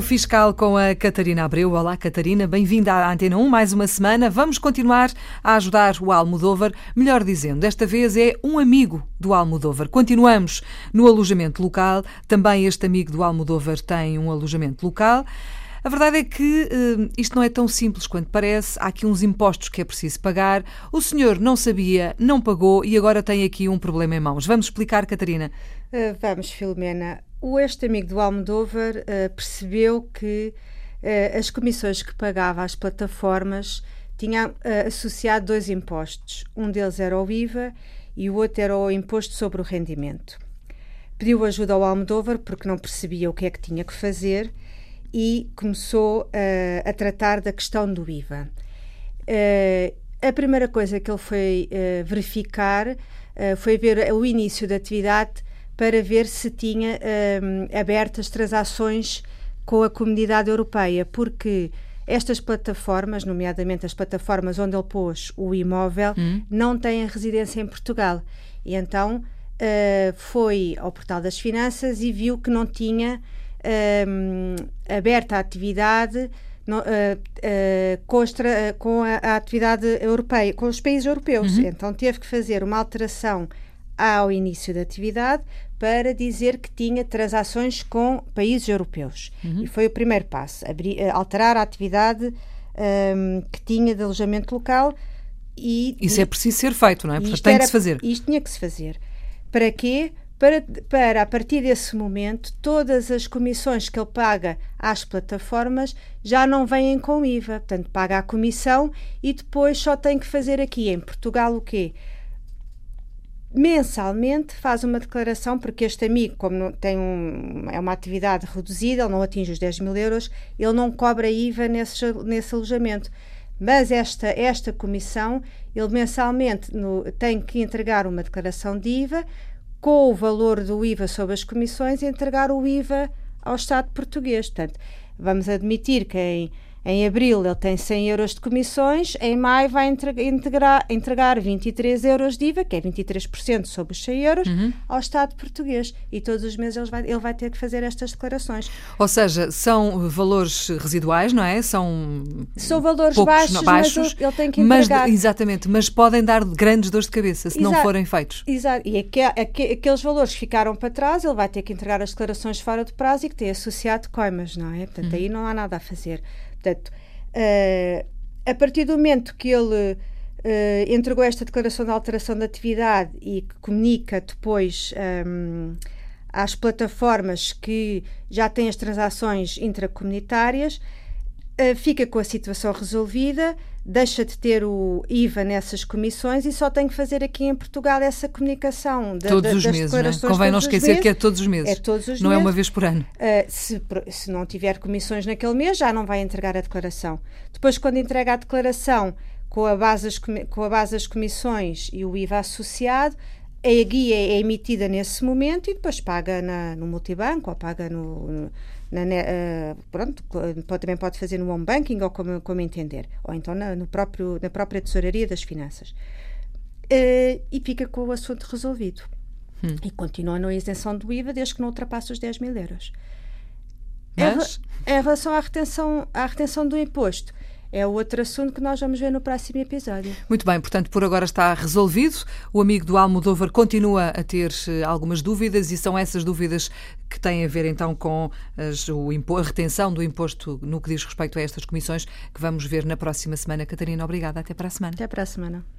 Fiscal com a Catarina Abreu. Olá, Catarina, bem-vinda à Antena 1, mais uma semana. Vamos continuar a ajudar o Almodóvar, melhor dizendo, desta vez é um amigo do Almodóvar. Continuamos no alojamento local, também este amigo do Almodóvar tem um alojamento local. A verdade é que uh, isto não é tão simples quanto parece. Há aqui uns impostos que é preciso pagar. O senhor não sabia, não pagou e agora tem aqui um problema em mãos. Vamos explicar, Catarina? Uh, vamos, Filomena. O este amigo do Almodóvar uh, percebeu que as comissões que pagava às plataformas tinha associado dois impostos. Um deles era o IVA e o outro era o imposto sobre o rendimento. Pediu ajuda ao Almodóvar porque não percebia o que é que tinha que fazer e começou uh, a tratar da questão do IVA. Uh, a primeira coisa que ele foi uh, verificar foi ver o início da atividade para ver se tinha abertas transações com a comunidade europeia, porque estas plataformas, nomeadamente as plataformas onde ele pôs o imóvel, hum. não têm residência em Portugal. E então foi ao portal das finanças e viu que não tinha um, aberta a atividade no, uh, uh, com, extra, uh, com a, a, atividade europeia, com os países europeus. Uhum. Então teve que fazer uma alteração ao início da atividade para dizer que tinha transações com países europeus. Uhum. E foi o primeiro passo, abrir, alterar a atividade um, que tinha de alojamento local. E, Isso é preciso ser feito, não é? Portanto, tem era, que se fazer. Isto tinha que se fazer. Para quê? Para, para, a partir desse momento, todas as comissões que ele paga às plataformas já não vêm com IVA. Portanto, paga a comissão e depois só tem que fazer aqui em Portugal o quê? Mensalmente faz uma declaração, porque este amigo, como tem um, é uma atividade reduzida, ele não atinge os 10 mil euros, ele não cobra IVA nesse, nesse alojamento. Mas esta, esta comissão, ele mensalmente no, tem que entregar uma declaração de IVA, com o valor do IVA sobre as comissões, entregar o IVA ao Estado português. Portanto, vamos admitir que em em abril ele tem 100 euros de comissões, em maio vai entregar, entregar 23 euros de IVA, que é 23% sobre os 100 euros, uhum. ao Estado português. E todos os meses ele vai, ele vai ter que fazer estas declarações. Ou seja, são valores residuais, não é? São, são valores baixos, baixos, mas ele tem que entregar. Mas, exatamente, mas podem dar grandes dores de cabeça se Exato. não forem feitos. Exato. E aqueles valores que ficaram para trás, ele vai ter que entregar as declarações fora do prazo e que tem associado coimas, não é? Portanto, uhum. aí não há nada a fazer. Portanto, uh, a partir do momento que ele uh, entregou esta declaração de alteração de atividade e que comunica depois um, ehm, às plataformas que já têm as transações intracomunitárias, fica com a situação resolvida deixa de ter o IVA nessas comissões e só tem que fazer aqui em Portugal essa comunicação de, todos os meses, não é? Convém não esquecer meses. que é todos os meses. É todos os não meses. é uma vez por ano. Uh, se, se não tiver comissões naquele mês, já não vai entregar a declaração. Depois, quando entrega a declaração com a base, com a base das comissões e o IVA associado, a guia é emitida nesse momento e depois paga na, no multibanco ou paga no, na, uh, pronto, pode, também pode fazer no home banking ou como, como entender, ou então na, no próprio, na própria tesouraria das finanças. Uh, e fica com o assunto resolvido. Hum. E continua na isenção do IVA desde que não ultrapasse os 10 mil euros. Mas... Em, em relação à retenção, à retenção do imposto, é outro assunto que nós vamos ver no próximo episódio. Muito bem, portanto, por agora está resolvido. O amigo do Almodóvar continua a ter eh, algumas dúvidas e são essas dúvidas que têm a ver então com as, o, a retenção do imposto no que diz respeito a estas comissões que vamos ver na próxima semana. Catarina, obrigada. Até para a semana. Até para a semana.